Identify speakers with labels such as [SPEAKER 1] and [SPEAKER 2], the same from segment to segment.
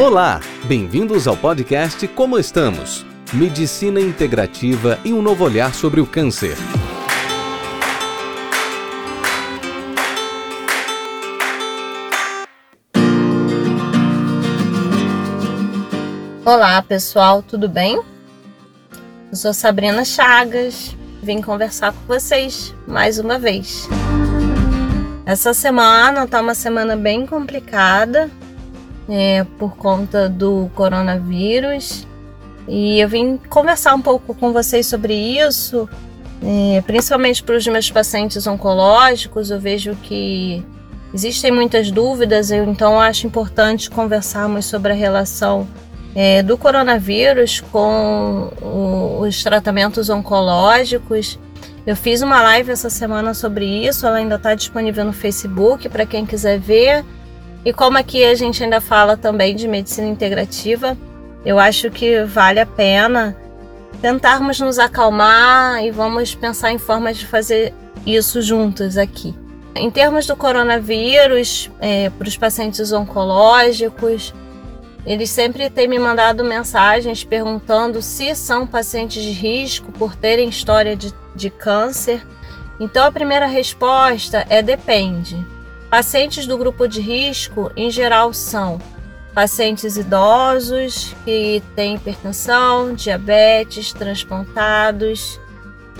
[SPEAKER 1] Olá, bem-vindos ao podcast Como Estamos? Medicina integrativa e um novo olhar sobre o câncer.
[SPEAKER 2] Olá pessoal, tudo bem? Eu sou Sabrina Chagas, vim conversar com vocês mais uma vez. Essa semana tá uma semana bem complicada, é, por conta do coronavírus. E eu vim conversar um pouco com vocês sobre isso, é, principalmente para os meus pacientes oncológicos. Eu vejo que existem muitas dúvidas, eu, então acho importante conversarmos sobre a relação é, do coronavírus com o, os tratamentos oncológicos. Eu fiz uma live essa semana sobre isso, ela ainda está disponível no Facebook para quem quiser ver. E como aqui a gente ainda fala também de medicina integrativa, eu acho que vale a pena tentarmos nos acalmar e vamos pensar em formas de fazer isso juntos aqui. Em termos do coronavírus, é, para os pacientes oncológicos, eles sempre têm me mandado mensagens perguntando se são pacientes de risco por terem história de, de câncer. Então a primeira resposta é depende. Pacientes do grupo de risco, em geral, são pacientes idosos que têm hipertensão, diabetes, transplantados,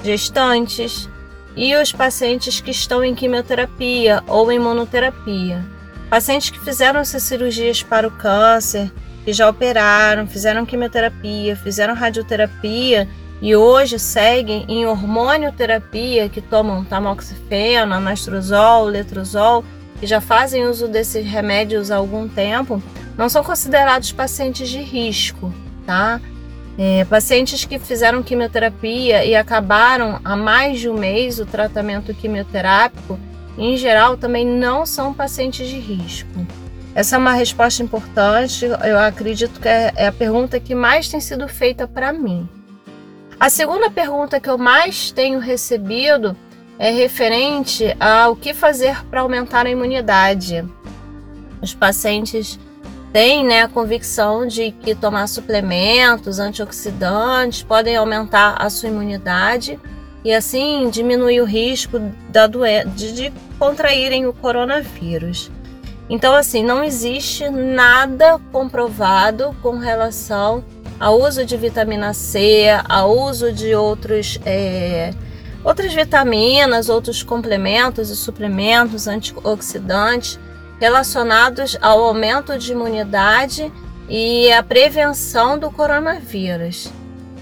[SPEAKER 2] gestantes e os pacientes que estão em quimioterapia ou imunoterapia. Pacientes que fizeram essas cirurgias para o câncer, que já operaram, fizeram quimioterapia, fizeram radioterapia e hoje seguem em hormonioterapia, que tomam tamoxifeno, anastrozol, letrozol que já fazem uso desses remédios há algum tempo, não são considerados pacientes de risco, tá? É, pacientes que fizeram quimioterapia e acabaram há mais de um mês o tratamento quimioterápico, em geral, também não são pacientes de risco. Essa é uma resposta importante, eu acredito que é, é a pergunta que mais tem sido feita para mim. A segunda pergunta que eu mais tenho recebido é referente ao que fazer para aumentar a imunidade. Os pacientes têm né, a convicção de que tomar suplementos antioxidantes podem aumentar a sua imunidade e assim diminuir o risco da de, de contraírem o coronavírus. Então, assim, não existe nada comprovado com relação ao uso de vitamina C, ao uso de outros é, outras vitaminas, outros complementos e suplementos antioxidantes relacionados ao aumento de imunidade e a prevenção do coronavírus.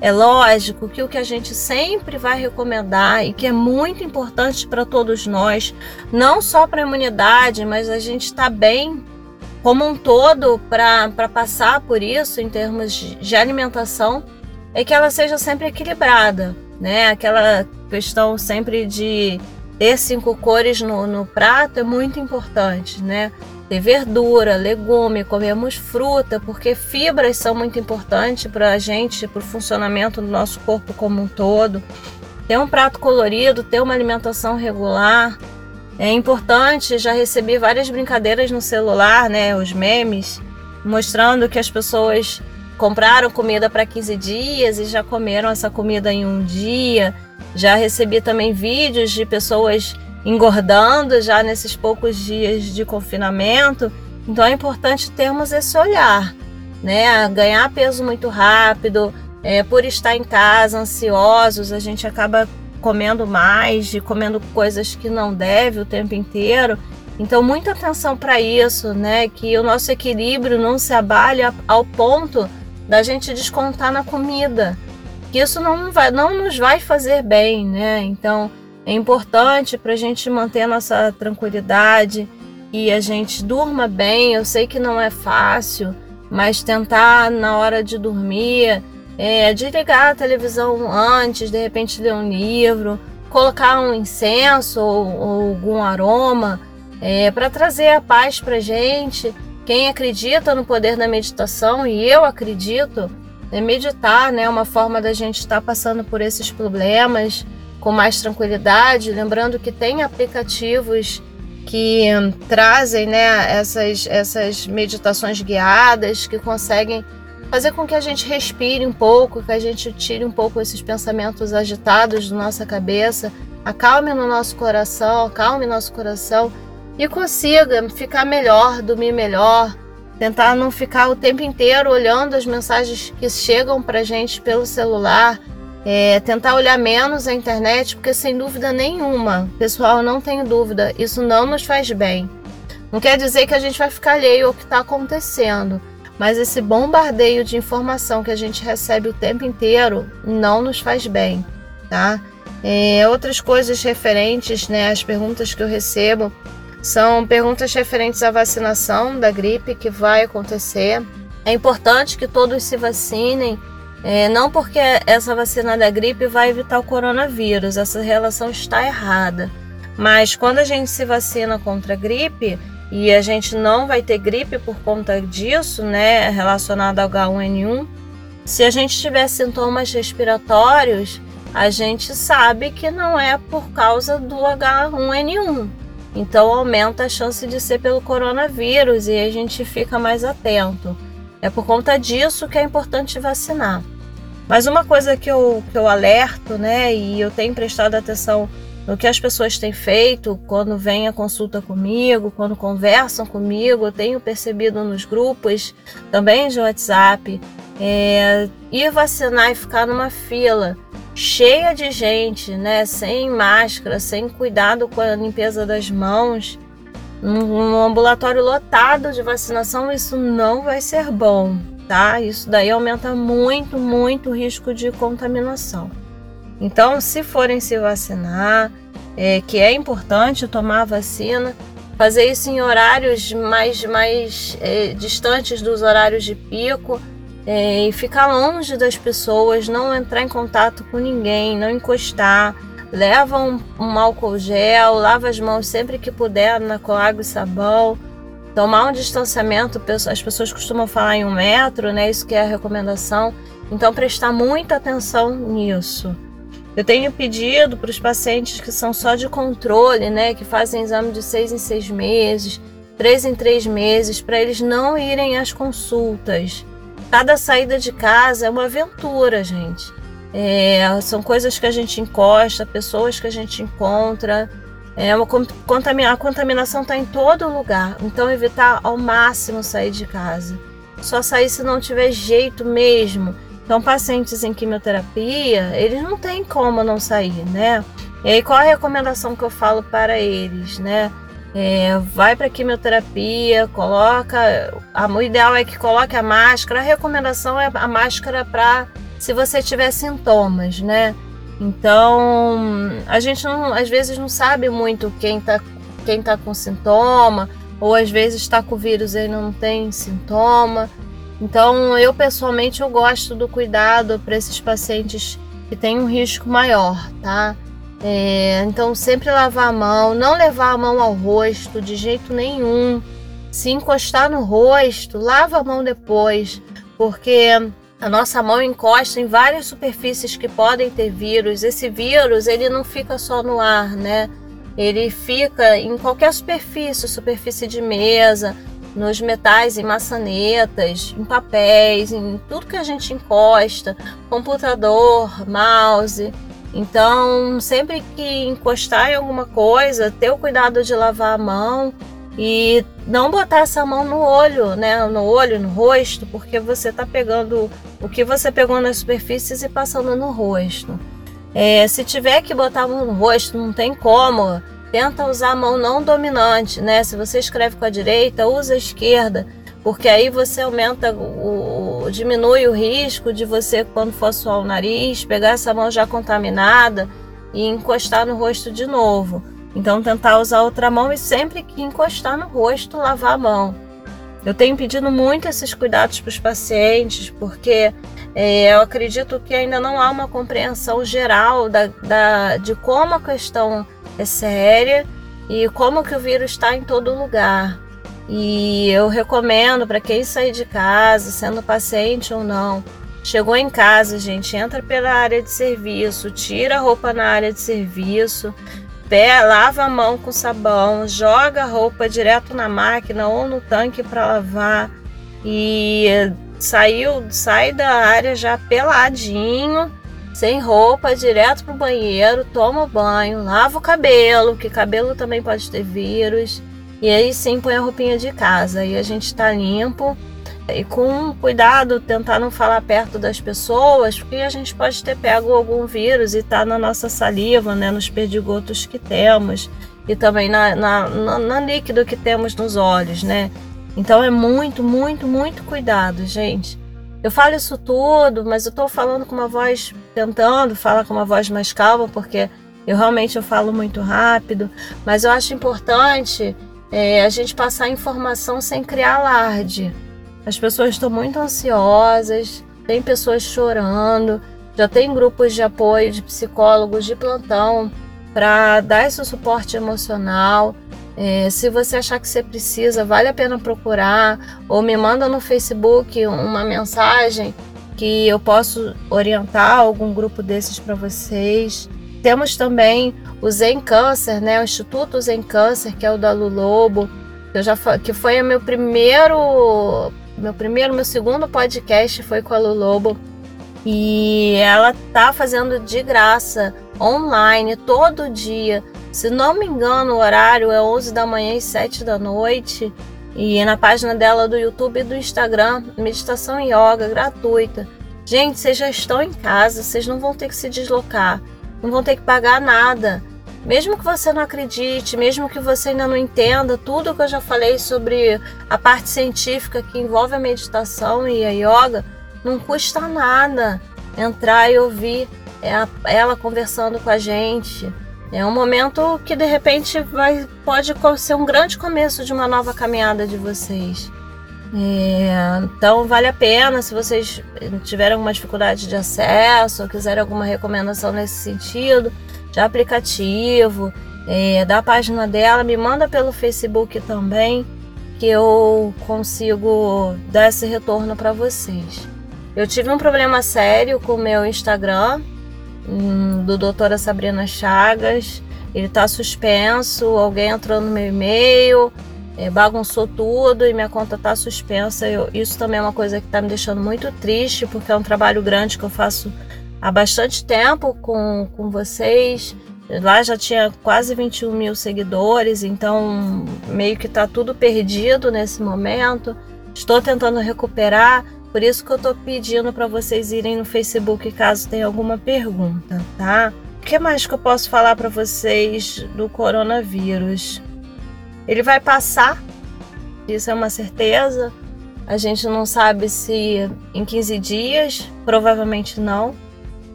[SPEAKER 2] É lógico que o que a gente sempre vai recomendar e que é muito importante para todos nós, não só para a imunidade, mas a gente está bem como um todo para passar por isso em termos de alimentação, é que ela seja sempre equilibrada, né? Aquela questão sempre de ter cinco cores no, no prato é muito importante, né? Ter verdura, legume, comemos fruta, porque fibras são muito importantes para a gente, para o funcionamento do nosso corpo como um todo. Ter um prato colorido, ter uma alimentação regular. É importante, já recebi várias brincadeiras no celular, né? Os memes, mostrando que as pessoas compraram comida para 15 dias e já comeram essa comida em um dia. Já recebi também vídeos de pessoas engordando já nesses poucos dias de confinamento. Então é importante termos esse olhar, né? Ganhar peso muito rápido, é, por estar em casa ansiosos, a gente acaba comendo mais, e comendo coisas que não deve o tempo inteiro. Então muita atenção para isso, né? Que o nosso equilíbrio não se abale ao ponto da gente descontar na comida, que isso não, vai, não nos vai fazer bem, né? Então é importante para a gente manter a nossa tranquilidade e a gente durma bem. Eu sei que não é fácil, mas tentar na hora de dormir, é, desligar a televisão antes, de repente ler um livro, colocar um incenso ou, ou algum aroma é, para trazer a paz para gente quem acredita no poder da meditação, e eu acredito, é meditar, né? Uma forma da gente estar passando por esses problemas com mais tranquilidade. Lembrando que tem aplicativos que trazem né, essas, essas meditações guiadas que conseguem fazer com que a gente respire um pouco, que a gente tire um pouco esses pensamentos agitados da nossa cabeça, acalme no nosso coração, acalme nosso coração e consiga ficar melhor, dormir melhor, tentar não ficar o tempo inteiro olhando as mensagens que chegam para gente pelo celular, é, tentar olhar menos a internet, porque sem dúvida nenhuma, pessoal, não tenho dúvida, isso não nos faz bem. Não quer dizer que a gente vai ficar alheio ao que está acontecendo, mas esse bombardeio de informação que a gente recebe o tempo inteiro não nos faz bem, tá? É, outras coisas referentes né, às perguntas que eu recebo são perguntas referentes à vacinação da gripe que vai acontecer. É importante que todos se vacinem, é, não porque essa vacina da gripe vai evitar o coronavírus, essa relação está errada. Mas quando a gente se vacina contra a gripe e a gente não vai ter gripe por conta disso, né, relacionado ao H1N1, se a gente tiver sintomas respiratórios, a gente sabe que não é por causa do H1N1. Então aumenta a chance de ser pelo coronavírus e a gente fica mais atento. É por conta disso que é importante vacinar. Mas uma coisa que eu, que eu alerto, né, e eu tenho prestado atenção no que as pessoas têm feito quando vêm a consulta comigo, quando conversam comigo, eu tenho percebido nos grupos também de WhatsApp, é, ir vacinar e ficar numa fila cheia de gente, né, sem máscara, sem cuidado com a limpeza das mãos, um ambulatório lotado de vacinação, isso não vai ser bom, tá? Isso daí aumenta muito, muito o risco de contaminação. Então, se forem se vacinar, é, que é importante tomar a vacina, fazer isso em horários mais, mais é, distantes dos horários de pico, é, e ficar longe das pessoas, não entrar em contato com ninguém, não encostar. Leva um, um álcool gel, lava as mãos sempre que puder na, com água e sabão. Tomar um distanciamento, as pessoas costumam falar em um metro, né? Isso que é a recomendação. Então, prestar muita atenção nisso. Eu tenho pedido para os pacientes que são só de controle, né? Que fazem exame de seis em seis meses, três em três meses, para eles não irem às consultas Cada saída de casa é uma aventura, gente. É, são coisas que a gente encosta, pessoas que a gente encontra. É uma contamina, a contaminação está em todo lugar, então evitar ao máximo sair de casa. Só sair se não tiver jeito mesmo. Então, pacientes em quimioterapia, eles não têm como não sair, né? E aí, qual a recomendação que eu falo para eles, né? É, vai para quimioterapia, coloca. A, o ideal é que coloque a máscara. A recomendação é a máscara para se você tiver sintomas, né? Então, a gente não, às vezes não sabe muito quem está quem tá com sintoma, ou às vezes está com o vírus e não tem sintoma. Então, eu pessoalmente eu gosto do cuidado para esses pacientes que têm um risco maior, tá? É, então, sempre lavar a mão, não levar a mão ao rosto de jeito nenhum. Se encostar no rosto, lava a mão depois, porque a nossa mão encosta em várias superfícies que podem ter vírus. Esse vírus, ele não fica só no ar, né? Ele fica em qualquer superfície, superfície de mesa, nos metais, em maçanetas, em papéis, em tudo que a gente encosta, computador, mouse. Então, sempre que encostar em alguma coisa, ter o cuidado de lavar a mão e não botar essa mão no olho, né? No olho, no rosto, porque você está pegando o que você pegou nas superfícies e passando no rosto. É, se tiver que botar a mão no rosto, não tem como. Tenta usar a mão não dominante, né? Se você escreve com a direita, usa a esquerda porque aí você aumenta o, diminui o risco de você quando for suar o nariz, pegar essa mão já contaminada e encostar no rosto de novo. Então tentar usar outra mão e sempre que encostar no rosto lavar a mão. Eu tenho pedido muito esses cuidados para os pacientes, porque é, eu acredito que ainda não há uma compreensão geral da, da, de como a questão é séria e como que o vírus está em todo lugar. E eu recomendo para quem sair de casa, sendo paciente ou não, chegou em casa, gente, entra pela área de serviço, tira a roupa na área de serviço, pé, lava a mão com sabão, joga a roupa direto na máquina ou no tanque para lavar e saiu, sai da área já peladinho, sem roupa, direto pro banheiro, toma banho, lava o cabelo, que cabelo também pode ter vírus. E aí sim põe a roupinha de casa. E a gente está limpo e com cuidado tentar não falar perto das pessoas, porque a gente pode ter pego algum vírus e tá na nossa saliva, né, nos perdigotos que temos e também na, na, na, na líquido que temos nos olhos, né? Então é muito, muito, muito cuidado, gente. Eu falo isso tudo, mas eu tô falando com uma voz, tentando falar com uma voz mais calma, porque eu realmente eu falo muito rápido, mas eu acho importante é, a gente passar informação sem criar alarde. As pessoas estão muito ansiosas, tem pessoas chorando, já tem grupos de apoio de psicólogos de plantão para dar esse suporte emocional. É, se você achar que você precisa, vale a pena procurar ou me manda no Facebook uma mensagem que eu posso orientar algum grupo desses para vocês. Temos também o Zen Câncer, né? O Instituto Zen Câncer, que é o da Lu Lobo, que, eu já, que foi o meu primeiro, meu primeiro, meu segundo podcast foi com a Lu Lobo. E ela tá fazendo de graça, online, todo dia se não me engano, o horário é 11 da manhã e 7 da noite. E na página dela do YouTube e do Instagram, meditação e yoga gratuita. Gente, vocês já estão em casa, vocês não vão ter que se deslocar, não vão ter que pagar nada. Mesmo que você não acredite, mesmo que você ainda não entenda tudo que eu já falei sobre a parte científica que envolve a meditação e a yoga, não custa nada entrar e ouvir ela conversando com a gente. É um momento que de repente vai, pode ser um grande começo de uma nova caminhada de vocês. É, então vale a pena se vocês tiverem alguma dificuldade de acesso ou quiserem alguma recomendação nesse sentido, de aplicativo, é, da página dela, me manda pelo Facebook também, que eu consigo dar esse retorno para vocês. Eu tive um problema sério com o meu Instagram, Hum, do doutora Sabrina Chagas. Ele está suspenso, alguém entrou no meu e-mail, é, bagunçou tudo e minha conta está suspensa. Eu, isso também é uma coisa que está me deixando muito triste, porque é um trabalho grande que eu faço há bastante tempo com, com vocês. Lá já tinha quase 21 mil seguidores, então meio que está tudo perdido nesse momento. Estou tentando recuperar, por isso que eu estou pedindo para vocês irem no Facebook caso tenha alguma pergunta, tá? O que mais que eu posso falar para vocês do coronavírus? Ele vai passar, isso é uma certeza. A gente não sabe se em 15 dias, provavelmente não,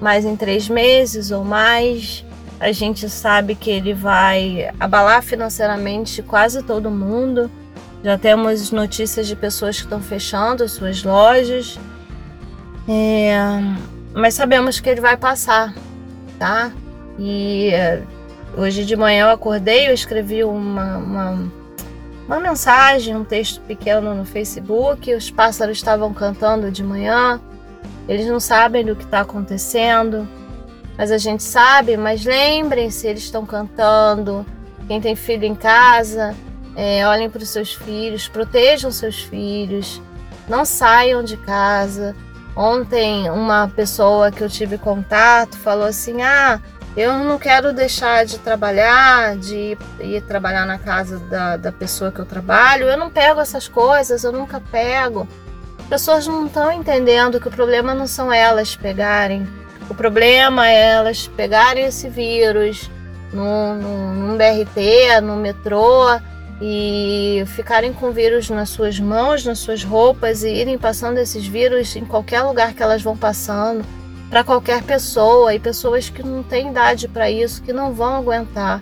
[SPEAKER 2] mas em três meses ou mais. A gente sabe que ele vai abalar financeiramente quase todo mundo. Já temos notícias de pessoas que estão fechando as suas lojas. É, mas sabemos que ele vai passar, tá? E hoje de manhã eu acordei, eu escrevi uma, uma, uma mensagem, um texto pequeno no Facebook. Os pássaros estavam cantando de manhã. Eles não sabem do que está acontecendo, mas a gente sabe. Mas lembrem-se, eles estão cantando. Quem tem filho em casa, é, olhem para os seus filhos, protejam seus filhos, não saiam de casa. Ontem, uma pessoa que eu tive contato falou assim: Ah, eu não quero deixar de trabalhar, de ir trabalhar na casa da, da pessoa que eu trabalho. Eu não pego essas coisas, eu nunca pego. As pessoas não estão entendendo que o problema não são elas pegarem. O problema é elas pegarem esse vírus num, num, num BRT, no metrô e ficarem com vírus nas suas mãos, nas suas roupas e irem passando esses vírus em qualquer lugar que elas vão passando para qualquer pessoa e pessoas que não têm idade para isso, que não vão aguentar.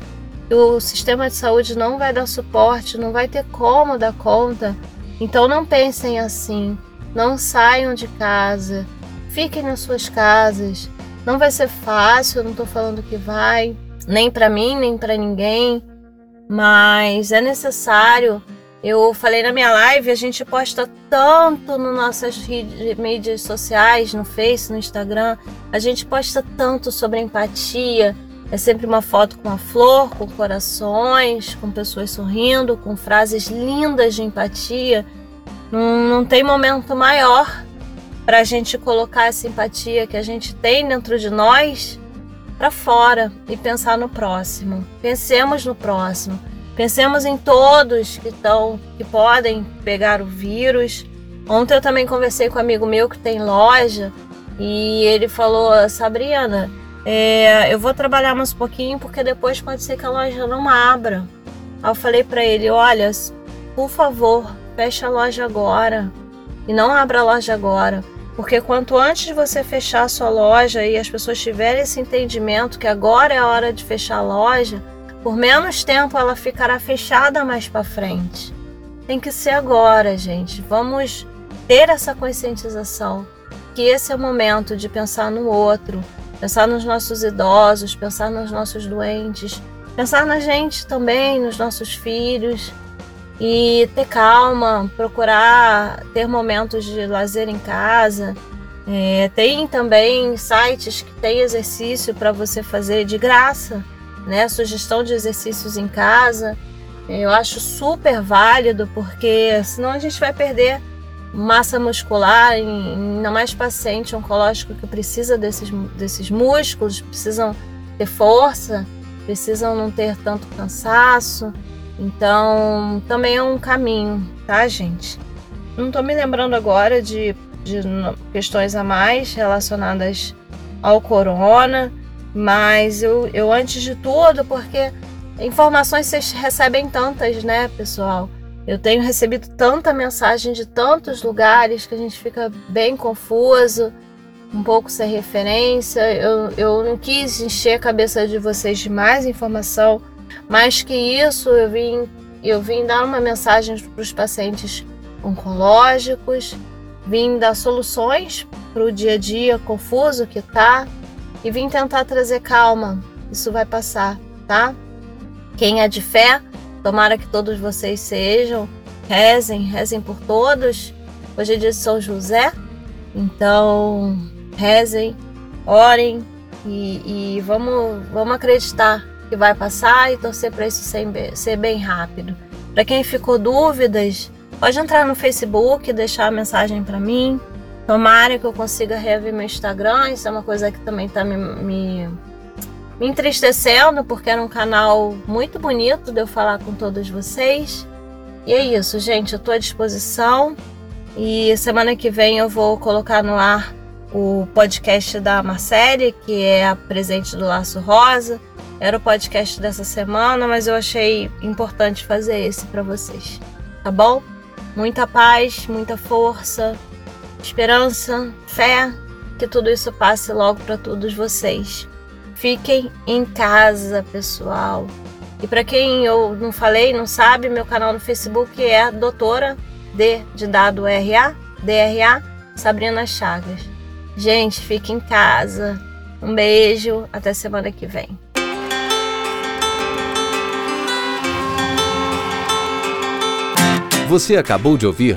[SPEAKER 2] O sistema de saúde não vai dar suporte, não vai ter como dar conta. Então não pensem assim, não saiam de casa, fiquem nas suas casas. Não vai ser fácil, não estou falando que vai, nem para mim, nem para ninguém mas é necessário. Eu falei na minha live, a gente posta tanto nas nossas mídias sociais, no Face, no Instagram, a gente posta tanto sobre empatia, É sempre uma foto com uma flor, com corações, com pessoas sorrindo, com frases lindas de empatia. Não, não tem momento maior para a gente colocar essa empatia que a gente tem dentro de nós para fora e pensar no próximo. Pensemos no próximo. Pensemos em todos que estão, que podem pegar o vírus. Ontem eu também conversei com um amigo meu que tem loja e ele falou, Sabrina, é, eu vou trabalhar mais um pouquinho porque depois pode ser que a loja não abra. Aí eu falei para ele, olha, por favor, feche a loja agora e não abra a loja agora. Porque quanto antes de você fechar a sua loja e as pessoas tiverem esse entendimento que agora é a hora de fechar a loja, por menos tempo ela ficará fechada mais para frente. Tem que ser agora, gente. Vamos ter essa conscientização que esse é o momento de pensar no outro, pensar nos nossos idosos, pensar nos nossos doentes, pensar na gente também, nos nossos filhos e ter calma, procurar ter momentos de lazer em casa. É, tem também sites que tem exercício para você fazer de graça, né? Sugestão de exercícios em casa. Eu acho super válido porque senão a gente vai perder massa muscular, ainda mais paciente oncológico que precisa desses, desses músculos, precisam ter força, precisam não ter tanto cansaço. Então, também é um caminho, tá, gente? Não estou me lembrando agora de, de questões a mais relacionadas ao corona, mas eu, eu antes de tudo, porque informações vocês recebem tantas, né, pessoal? Eu tenho recebido tanta mensagem de tantos lugares que a gente fica bem confuso, um pouco sem referência. Eu, eu não quis encher a cabeça de vocês de mais informação, mais que isso, eu vim, eu vim dar uma mensagem para os pacientes oncológicos, vim dar soluções para o dia a dia confuso que tá e vim tentar trazer calma. Isso vai passar, tá? Quem é de fé, Tomara que todos vocês sejam, rezem, rezem por todos. Hoje é dia de São José, então rezem, orem e, e vamos, vamos acreditar que vai passar e torcer para isso ser, ser bem rápido. Para quem ficou dúvidas, pode entrar no Facebook, deixar a mensagem para mim. Tomara que eu consiga rever meu Instagram, isso é uma coisa que também está me, me me entristecendo, porque era um canal muito bonito de eu falar com todos vocês. E é isso, gente. Eu estou à disposição. E semana que vem eu vou colocar no ar o podcast da Marcele, que é a presente do Laço Rosa. Era o podcast dessa semana, mas eu achei importante fazer esse para vocês. Tá bom? Muita paz, muita força, esperança, fé, que tudo isso passe logo para todos vocês. Fiquem em casa, pessoal. E para quem eu não falei, não sabe, meu canal no Facebook é Doutora D de dado RA, DRA, Sabrina Chagas. Gente, fique em casa. Um beijo, até semana que vem.
[SPEAKER 1] Você acabou de ouvir